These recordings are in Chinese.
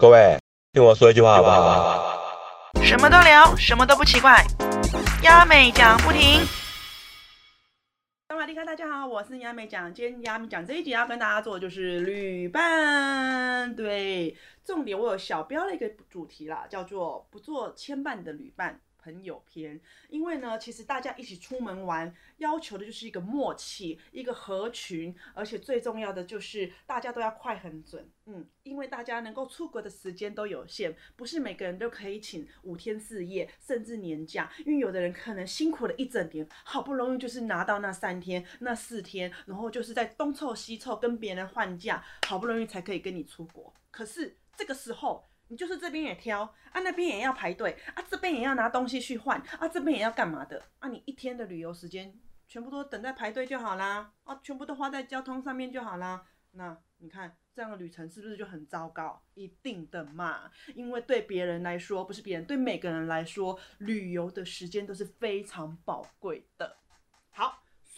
各位，听我说一句话好不好？什么都聊，什么都不奇怪。亚美讲不停。萨瓦迪卡，大家好，我是亚美讲。今天亚美讲这一集要跟大家做的就是旅伴，对，重点我有小标了一个主题啦，叫做不做牵绊的旅伴。朋友篇，因为呢，其实大家一起出门玩，要求的就是一个默契，一个合群，而且最重要的就是大家都要快很准，嗯，因为大家能够出国的时间都有限，不是每个人都可以请五天四夜，甚至年假，因为有的人可能辛苦了一整年，好不容易就是拿到那三天、那四天，然后就是在东凑西凑跟别人换假，好不容易才可以跟你出国，可是这个时候。你就是这边也挑啊，那边也要排队啊，这边也要拿东西去换啊，这边也要干嘛的啊？你一天的旅游时间全部都等在排队就好啦，啊，全部都花在交通上面就好啦。那你看这样的旅程是不是就很糟糕？一定的嘛，因为对别人来说不是别人，对每个人来说，旅游的时间都是非常宝贵的。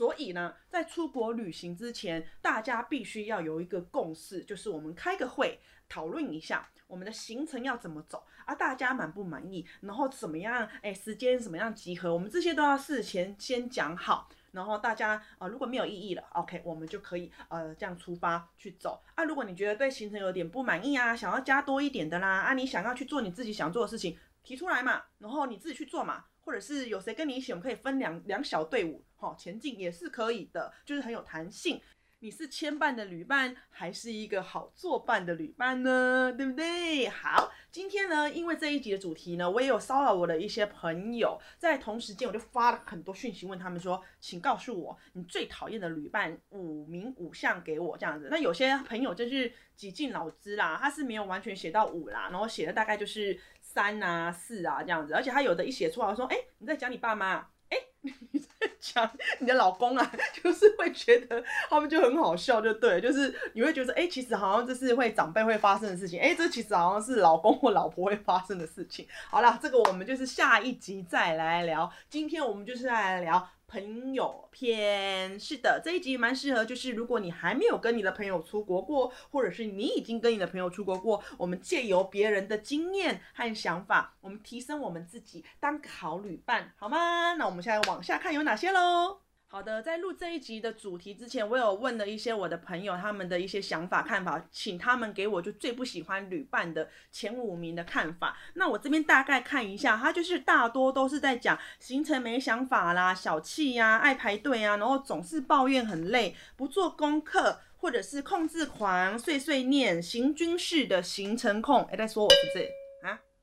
所以呢，在出国旅行之前，大家必须要有一个共识，就是我们开个会讨论一下。我们的行程要怎么走啊？大家满不满意？然后怎么样？哎，时间怎么样集合？我们这些都要事前先讲好。然后大家呃，如果没有异议了，OK，我们就可以呃这样出发去走啊。如果你觉得对行程有点不满意啊，想要加多一点的啦啊，你想要去做你自己想做的事情，提出来嘛，然后你自己去做嘛，或者是有谁跟你一起，我们可以分两两小队伍哈前进也是可以的，就是很有弹性。你是牵绊的旅伴，还是一个好作伴的旅伴呢？对不对？好，今天呢，因为这一集的主题呢，我也有骚扰我的一些朋友，在同时间我就发了很多讯息问他们说，请告诉我你最讨厌的旅伴五名五项给我这样子。那有些朋友就是几近脑汁啦，他是没有完全写到五啦，然后写的大概就是三啊四啊这样子，而且他有的一写出来说，哎，你在讲你爸妈。哎，你在讲你的老公啊，就是会觉得他们就很好笑，就对，就是你会觉得，哎，其实好像这是会长辈会发生的事情，哎，这其实好像是老公或老婆会发生的事情。好了，这个我们就是下一集再来聊，今天我们就是来聊。朋友篇是的，这一集蛮适合，就是如果你还没有跟你的朋友出国过，或者是你已经跟你的朋友出国过，我们借由别人的经验和想法，我们提升我们自己，当个好旅伴，好吗？那我们现在往下看有哪些喽。好的，在录这一集的主题之前，我有问了一些我的朋友他们的一些想法看法，请他们给我就最不喜欢旅伴的前五名的看法。那我这边大概看一下，他就是大多都是在讲行程没想法啦、小气呀、爱排队啊，然后总是抱怨很累、不做功课，或者是控制狂、碎碎念、行军式的行程控。哎，在说我是不是？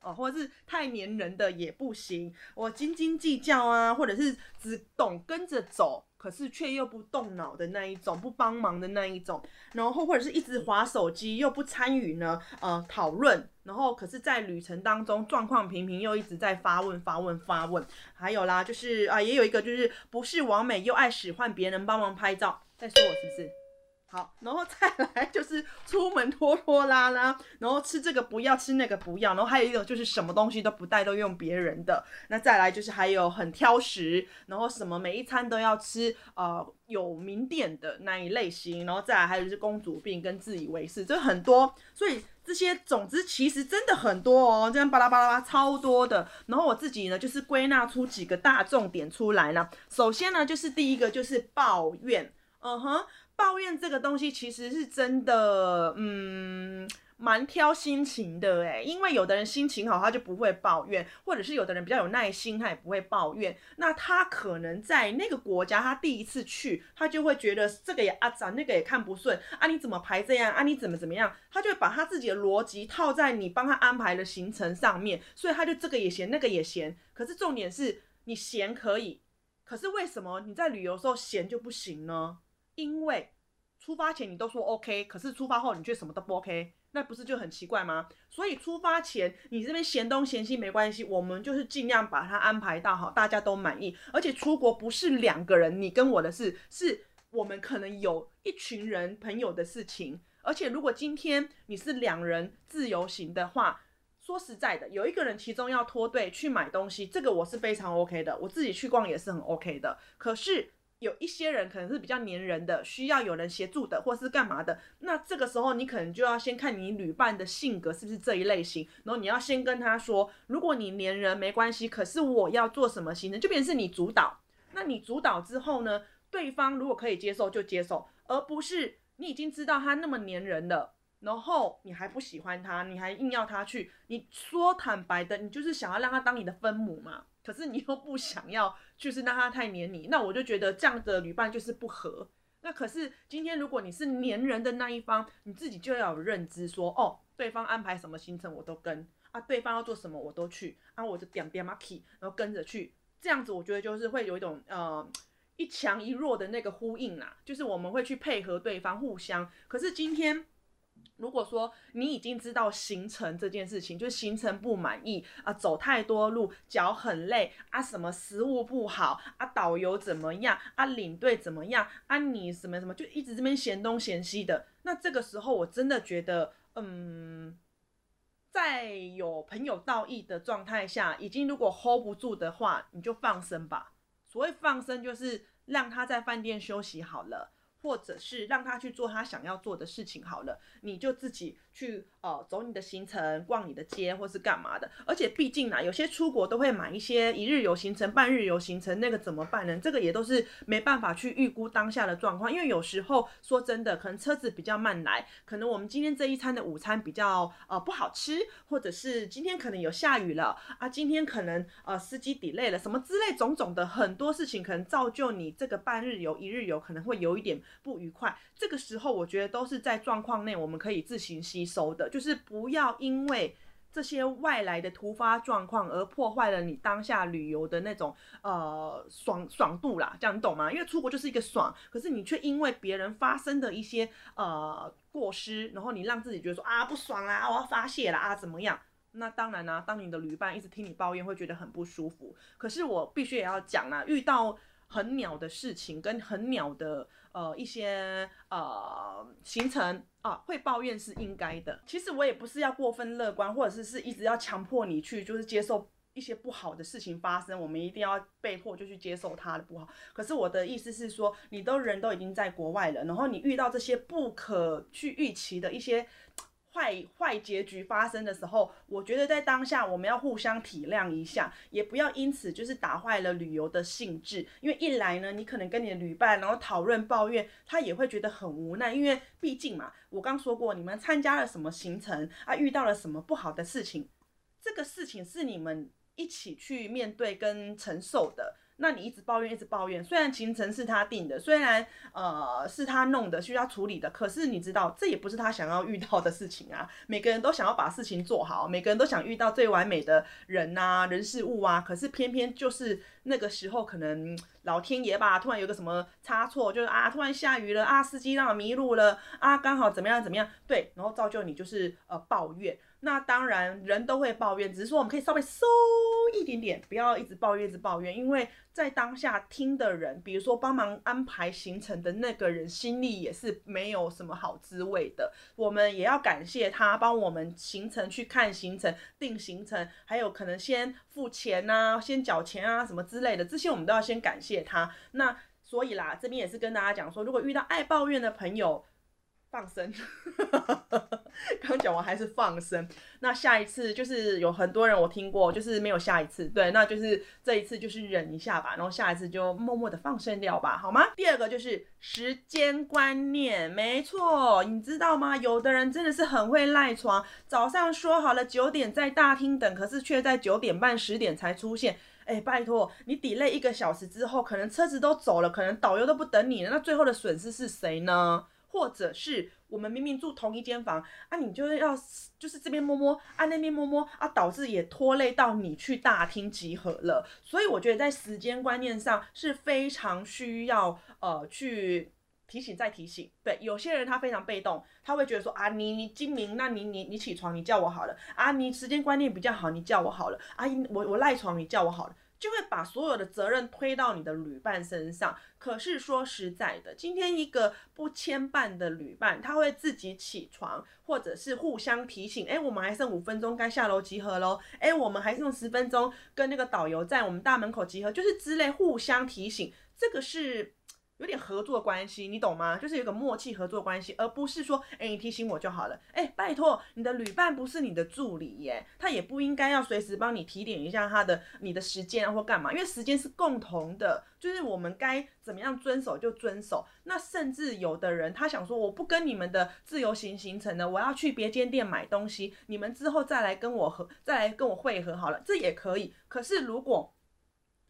哦，或者是太黏人的也不行，我斤斤计较啊，或者是只懂跟着走，可是却又不动脑的那一种，不帮忙的那一种，然后或者是一直划手机又不参与呢，呃，讨论，然后可是，在旅程当中状况平平又一直在发问发问发问，还有啦，就是啊，也有一个就是不是完美又爱使唤别人帮忙拍照，再说我是不是？好，然后再来就是出门拖拖拉拉，然后吃这个不要吃那个不要，然后还有一种就是什么东西都不带，都用别人的。那再来就是还有很挑食，然后什么每一餐都要吃呃有名店的那一类型，然后再来还有就是公主病跟自以为是，这很多。所以这些总之其实真的很多哦，这样巴拉巴拉巴超多的。然后我自己呢就是归纳出几个大重点出来呢。首先呢就是第一个就是抱怨，嗯哼。抱怨这个东西其实是真的，嗯，蛮挑心情的诶，因为有的人心情好，他就不会抱怨；或者是有的人比较有耐心，他也不会抱怨。那他可能在那个国家，他第一次去，他就会觉得这个也啊脏，那个也看不顺啊，你怎么排这样啊？你怎么怎么样？他就会把他自己的逻辑套在你帮他安排的行程上面，所以他就这个也嫌，那个也嫌。可是重点是你嫌可以，可是为什么你在旅游时候嫌就不行呢？因为出发前你都说 OK，可是出发后你却什么都不 OK，那不是就很奇怪吗？所以出发前你这边嫌东嫌西没关系，我们就是尽量把它安排到好，大家都满意。而且出国不是两个人你跟我的事，是我们可能有一群人朋友的事情。而且如果今天你是两人自由行的话，说实在的，有一个人其中要脱队去买东西，这个我是非常 OK 的，我自己去逛也是很 OK 的。可是有一些人可能是比较黏人的，需要有人协助的，或是干嘛的。那这个时候你可能就要先看你旅伴的性格是不是这一类型，然后你要先跟他说，如果你黏人没关系，可是我要做什么行程，就变成是你主导。那你主导之后呢，对方如果可以接受就接受，而不是你已经知道他那么黏人了，然后你还不喜欢他，你还硬要他去。你说坦白的，你就是想要让他当你的分母嘛。可是你又不想要，就是让他太黏你，那我就觉得这样的旅伴就是不合。那可是今天如果你是黏人的那一方，你自己就要有认知，说哦，对方安排什么行程我都跟啊，对方要做什么我都去啊，我就点点 mark，然后跟着去，这样子我觉得就是会有一种呃一强一弱的那个呼应啦，就是我们会去配合对方，互相。可是今天。如果说你已经知道行程这件事情，就行程不满意啊，走太多路，脚很累啊，什么食物不好啊，导游怎么样啊，领队怎么样啊，你什么什么就一直这边嫌东嫌西的，那这个时候我真的觉得，嗯，在有朋友道义的状态下，已经如果 hold 不住的话，你就放生吧。所谓放生，就是让他在饭店休息好了。或者是让他去做他想要做的事情好了，你就自己去呃走你的行程，逛你的街或是干嘛的。而且毕竟呢，有些出国都会买一些一日游行程、半日游行程，那个怎么办呢？这个也都是没办法去预估当下的状况，因为有时候说真的，可能车子比较慢来，可能我们今天这一餐的午餐比较呃不好吃，或者是今天可能有下雨了啊，今天可能呃司机 delay 了什么之类种种的很多事情，可能造就你这个半日游、一日游可能会有一点。不愉快，这个时候我觉得都是在状况内，我们可以自行吸收的，就是不要因为这些外来的突发状况而破坏了你当下旅游的那种呃爽爽度啦，这样你懂吗？因为出国就是一个爽，可是你却因为别人发生的一些呃过失，然后你让自己觉得说啊不爽啦，我要发泄啦啊怎么样？那当然啦，当你的旅伴一直听你抱怨，会觉得很不舒服。可是我必须也要讲啦，遇到很鸟的事情跟很鸟的。呃，一些呃行程啊，会抱怨是应该的。其实我也不是要过分乐观，或者是是一直要强迫你去，就是接受一些不好的事情发生，我们一定要被迫就去接受它的不好。可是我的意思是说，你都人都已经在国外了，然后你遇到这些不可去预期的一些。坏坏结局发生的时候，我觉得在当下我们要互相体谅一下，也不要因此就是打坏了旅游的兴致。因为一来呢，你可能跟你的旅伴然后讨论抱怨，他也会觉得很无奈。因为毕竟嘛，我刚说过，你们参加了什么行程啊，遇到了什么不好的事情，这个事情是你们一起去面对跟承受的。那你一直抱怨，一直抱怨。虽然行程是他定的，虽然呃是他弄的，需要处理的，可是你知道，这也不是他想要遇到的事情啊。每个人都想要把事情做好，每个人都想遇到最完美的人呐，人事物啊。可是偏偏就是那个时候，可能老天爷吧，突然有个什么差错，就是啊，突然下雨了啊，司机让我迷路了啊，刚好怎么样怎么样，对，然后造就你就是呃抱怨。那当然，人都会抱怨，只是说我们可以稍微收一点点，不要一直抱怨，一直抱怨。因为在当下听的人，比如说帮忙安排行程的那个人，心里也是没有什么好滋味的。我们也要感谢他帮我们行程去看行程、定行程，还有可能先付钱啊、先缴钱啊什么之类的，这些我们都要先感谢他。那所以啦，这边也是跟大家讲说，如果遇到爱抱怨的朋友。放生，刚讲完还是放生。那下一次就是有很多人我听过，就是没有下一次，对，那就是这一次就是忍一下吧，然后下一次就默默的放生掉吧，好吗？第二个就是时间观念，没错，你知道吗？有的人真的是很会赖床，早上说好了九点在大厅等，可是却在九点半十点才出现。哎，拜托，你抵累一个小时之后，可能车子都走了，可能导游都不等你了，那最后的损失是谁呢？或者是我们明明住同一间房啊，你就是要就是这边摸摸啊，那边摸摸啊，导致也拖累到你去大厅集合了。所以我觉得在时间观念上是非常需要呃去提醒再提醒。对，有些人他非常被动，他会觉得说啊，你你精明，那你你你起床你叫我好了啊，你时间观念比较好，你叫我好了啊，我我赖床你叫我好了。就会把所有的责任推到你的旅伴身上。可是说实在的，今天一个不牵绊的旅伴，他会自己起床，或者是互相提醒，哎，我们还剩五分钟该下楼集合喽，哎，我们还剩十分钟跟那个导游在我们大门口集合，就是之类互相提醒，这个是有点合作关系，你懂吗？就是有个默契合作关系，而不是说，哎，你提醒我就好了。哎，拜托，你的旅伴不是你的助理耶，他也不应该要随时帮你提点一下他的你的时间啊或干嘛，因为时间是共同的，就是我们该怎么样遵守就遵守。那甚至有的人他想说，我不跟你们的自由行行程呢，我要去别间店买东西，你们之后再来跟我合，再来跟我汇合好了，这也可以。可是如果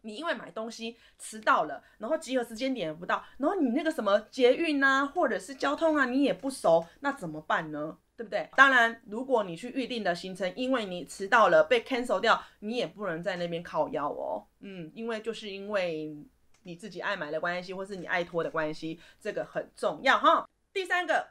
你因为买东西迟到了，然后集合时间点不到，然后你那个什么捷运啊，或者是交通啊，你也不熟，那怎么办呢？对不对？当然，如果你去预定的行程，因为你迟到了被 cancel 掉，你也不能在那边靠腰哦。嗯，因为就是因为你自己爱买的关系，或是你爱拖的关系，这个很重要哈。第三个，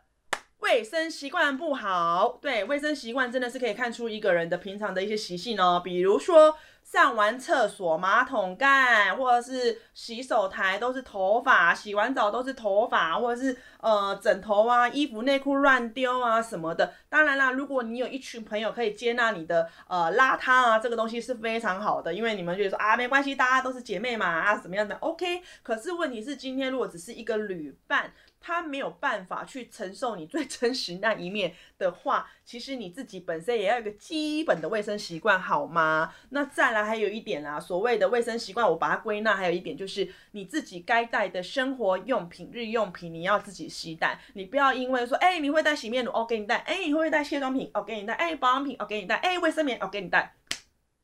卫生习惯不好，对，卫生习惯真的是可以看出一个人的平常的一些习性哦，比如说。上完厕所马桶盖或者是洗手台都是头发，洗完澡都是头发，或者是呃枕头啊、衣服、内裤乱丢啊什么的。当然啦，如果你有一群朋友可以接纳你的呃邋遢啊，这个东西是非常好的，因为你们觉得说啊没关系，大家都是姐妹嘛啊怎么样的 OK。可是问题是今天如果只是一个旅伴。他没有办法去承受你最 真实那一面的话，其实你自己本身也要有个基本的卫生习惯，好吗？那再来还有一点啦，所谓的卫生习惯，我把它归纳，还有一点就是你自己该带的生活用品、日用品，你要自己携带，你不要因为说，哎，你会带洗面乳，我给你带；哎，你会不会带卸妆品，我给你带；哎，保养品，我给你带；哎，卫生棉，我给你带。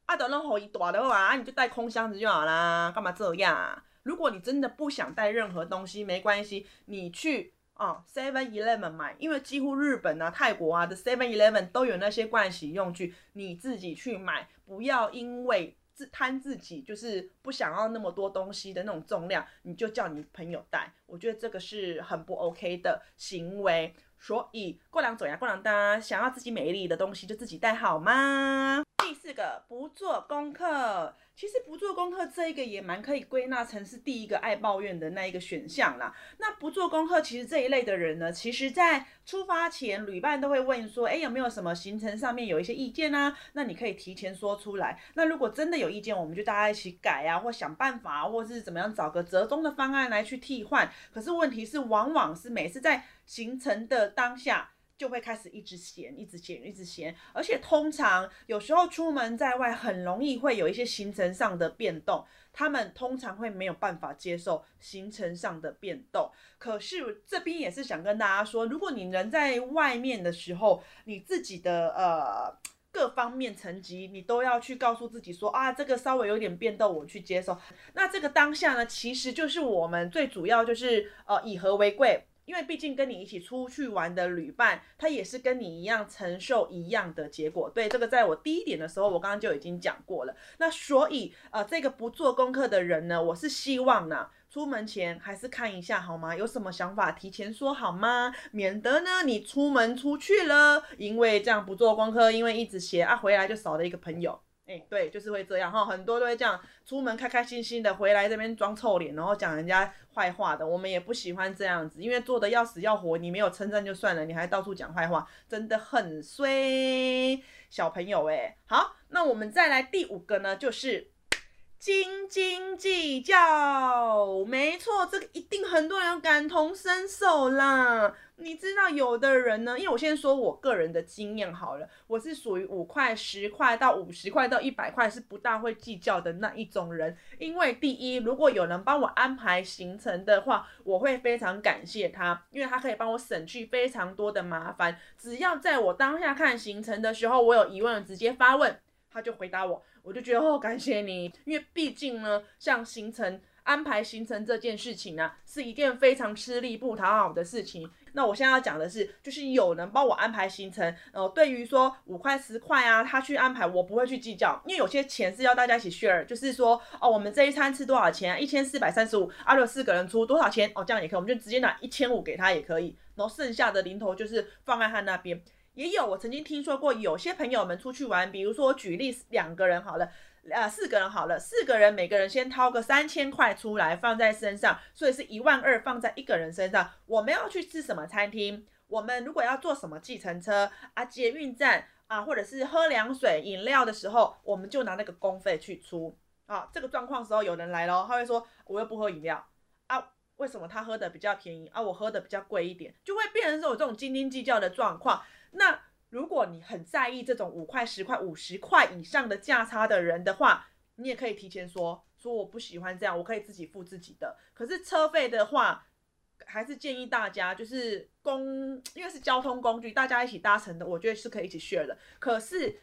啊，等弄好一大的话，你就带空箱子就好啦，干嘛这样？如果你真的不想带任何东西，没关系，你去啊 Seven Eleven 买，因为几乎日本啊、泰国啊的 Seven Eleven 都有那些盥洗用具，你自己去买，不要因为自贪自己就是不想要那么多东西的那种重量，你就叫你朋友带，我觉得这个是很不 OK 的行为。所以过两走呀，过两单，想要自己美丽的东西就自己带好吗？第四个，不做功课。其实不做功课这一个也蛮可以归纳成是第一个爱抱怨的那一个选项啦。那不做功课，其实这一类的人呢，其实在出发前，旅伴都会问说，哎，有没有什么行程上面有一些意见啊？那你可以提前说出来。那如果真的有意见，我们就大家一起改啊，或想办法，或是怎么样找个折中的方案来去替换。可是问题是，往往是每次在行程的当下。就会开始一直闲，一直闲，一直闲，而且通常有时候出门在外，很容易会有一些行程上的变动，他们通常会没有办法接受行程上的变动。可是这边也是想跟大家说，如果你人在外面的时候，你自己的呃各方面层级，你都要去告诉自己说啊，这个稍微有点变动，我去接受。那这个当下呢，其实就是我们最主要就是呃以和为贵。因为毕竟跟你一起出去玩的旅伴，他也是跟你一样承受一样的结果。对这个，在我第一点的时候，我刚刚就已经讲过了。那所以，呃，这个不做功课的人呢，我是希望呢，出门前还是看一下好吗？有什么想法提前说好吗？免得呢，你出门出去了，因为这样不做功课，因为一直写啊，回来就少了一个朋友。哎，对，就是会这样哈，很多都会这样，出门开开心心的，回来这边装臭脸，然后讲人家坏话的，我们也不喜欢这样子，因为做的要死要活，你没有称赞就算了，你还到处讲坏话，真的很衰，小朋友哎，好，那我们再来第五个呢，就是斤斤计较，没错，这个一定很多人感同身受啦。你知道有的人呢，因为我先说我个人的经验好了，我是属于五块、十块到五十块到一百块是不大会计较的那一种人。因为第一，如果有人帮我安排行程的话，我会非常感谢他，因为他可以帮我省去非常多的麻烦。只要在我当下看行程的时候，我有疑问直接发问，他就回答我，我就觉得哦，感谢你，因为毕竟呢，像行程。安排行程这件事情呢，是一件非常吃力不讨好的事情。那我现在要讲的是，就是有人帮我安排行程，呃，对于说五块十块啊，他去安排，我不会去计较，因为有些钱是要大家一起 share，就是说，哦，我们这一餐吃多少钱？一千四百三十五，阿六四个人出多少钱？哦，这样也可以，我们就直接拿一千五给他也可以，然后剩下的零头就是放在他那边。也有我曾经听说过，有些朋友们出去玩，比如说我举例两个人好了。呃，四个人好了，四个人每个人先掏个三千块出来放在身上，所以是一万二放在一个人身上。我们要去吃什么餐厅？我们如果要坐什么计程车啊、捷运站啊，或者是喝凉水、饮料的时候，我们就拿那个公费去出啊。这个状况时候有人来了，他会说我又不喝饮料啊。为什么他喝的比较便宜啊，我喝的比较贵一点，就会变成是有这种斤斤计较的状况。那如果你很在意这种五块、十块、五十块以上的价差的人的话，你也可以提前说，说我不喜欢这样，我可以自己付自己的。可是车费的话，还是建议大家就是公，因为是交通工具，大家一起搭乘的，我觉得是可以一起 share 的。可是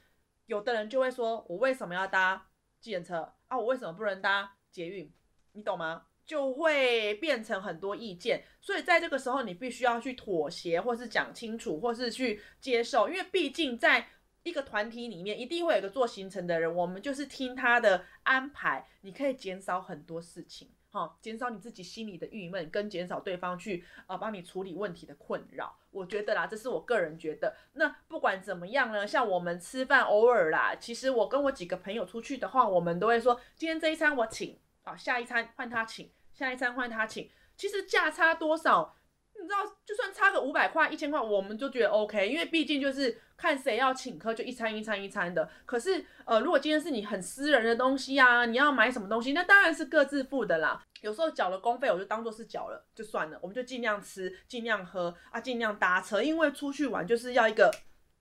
有的人就会说，我为什么要搭计程车啊？我为什么不能搭捷运？你懂吗？就会变成很多意见，所以在这个时候，你必须要去妥协，或是讲清楚，或是去接受，因为毕竟在一个团体里面，一定会有个做行程的人，我们就是听他的安排，你可以减少很多事情，哈，减少你自己心里的郁闷，跟减少对方去啊帮你处理问题的困扰。我觉得啦，这是我个人觉得。那不管怎么样呢，像我们吃饭偶尔啦，其实我跟我几个朋友出去的话，我们都会说，今天这一餐我请，好，下一餐换他请。下一餐换他请，其实价差多少，你知道，就算差个五百块、一千块，我们就觉得 OK，因为毕竟就是看谁要请客，就一餐一餐一餐的。可是，呃，如果今天是你很私人的东西啊，你要买什么东西，那当然是各自付的啦。有时候缴了公费，我就当做是缴了，就算了，我们就尽量吃，尽量喝啊，尽量搭车，因为出去玩就是要一个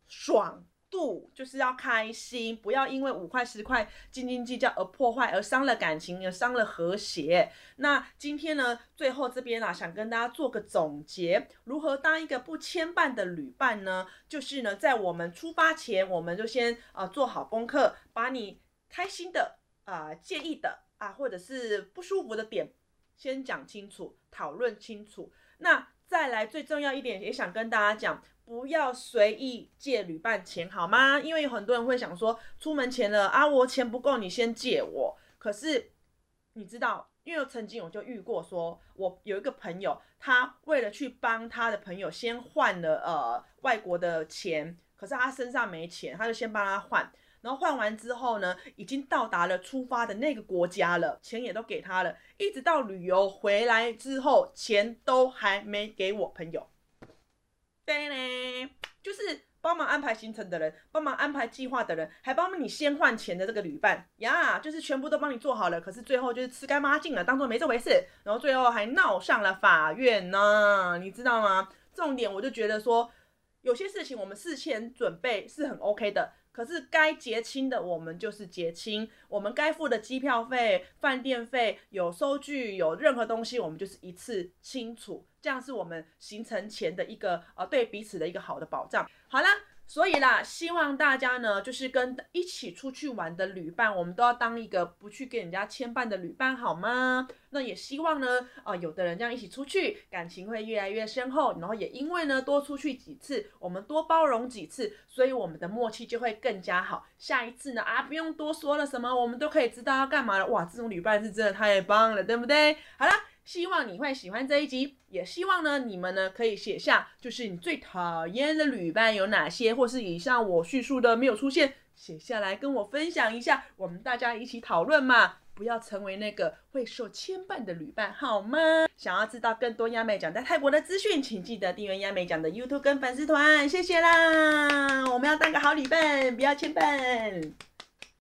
爽。度就是要开心，不要因为五块十块斤斤计较而破坏，而伤了感情，而伤了和谐。那今天呢，最后这边啊，想跟大家做个总结，如何当一个不牵绊的旅伴呢？就是呢，在我们出发前，我们就先啊做好功课，把你开心的啊、介意的啊，或者是不舒服的点，先讲清楚，讨论清楚。那再来最重要一点，也想跟大家讲。不要随意借旅伴钱，好吗？因为有很多人会想说，出门前了啊，我钱不够，你先借我。可是你知道，因为曾经我就遇过，说我有一个朋友，他为了去帮他的朋友先换了呃外国的钱，可是他身上没钱，他就先帮他换，然后换完之后呢，已经到达了出发的那个国家了，钱也都给他了，一直到旅游回来之后，钱都还没给我朋友。对呢，就是帮忙安排行程的人，帮忙安排计划的人，还帮你先换钱的这个旅伴呀，就是全部都帮你做好了，可是最后就是吃干抹净了，当做没这回事，然后最后还闹上了法院呢，你知道吗？重点我就觉得说，有些事情我们事前准备是很 OK 的。可是该结清的，我们就是结清；我们该付的机票费、饭店费，有收据，有任何东西，我们就是一次清楚。这样是我们行程前的一个呃，对彼此的一个好的保障。好啦。所以啦，希望大家呢，就是跟一起出去玩的旅伴，我们都要当一个不去跟人家牵绊的旅伴，好吗？那也希望呢，啊，有的人这样一起出去，感情会越来越深厚，然后也因为呢，多出去几次，我们多包容几次，所以我们的默契就会更加好。下一次呢，啊，不用多说了，什么我们都可以知道要干嘛了。哇，这种旅伴是真的太棒了，对不对？好了。希望你会喜欢这一集，也希望呢你们呢可以写下，就是你最讨厌的旅伴有哪些，或是以上我叙述的没有出现，写下来跟我分享一下，我们大家一起讨论嘛，不要成为那个会受牵绊的旅伴，好吗？想要知道更多亚美奖在泰国的资讯，请记得订阅亚美奖的 YouTube 跟粉丝团，谢谢啦！我们要当个好旅伴，不要牵绊。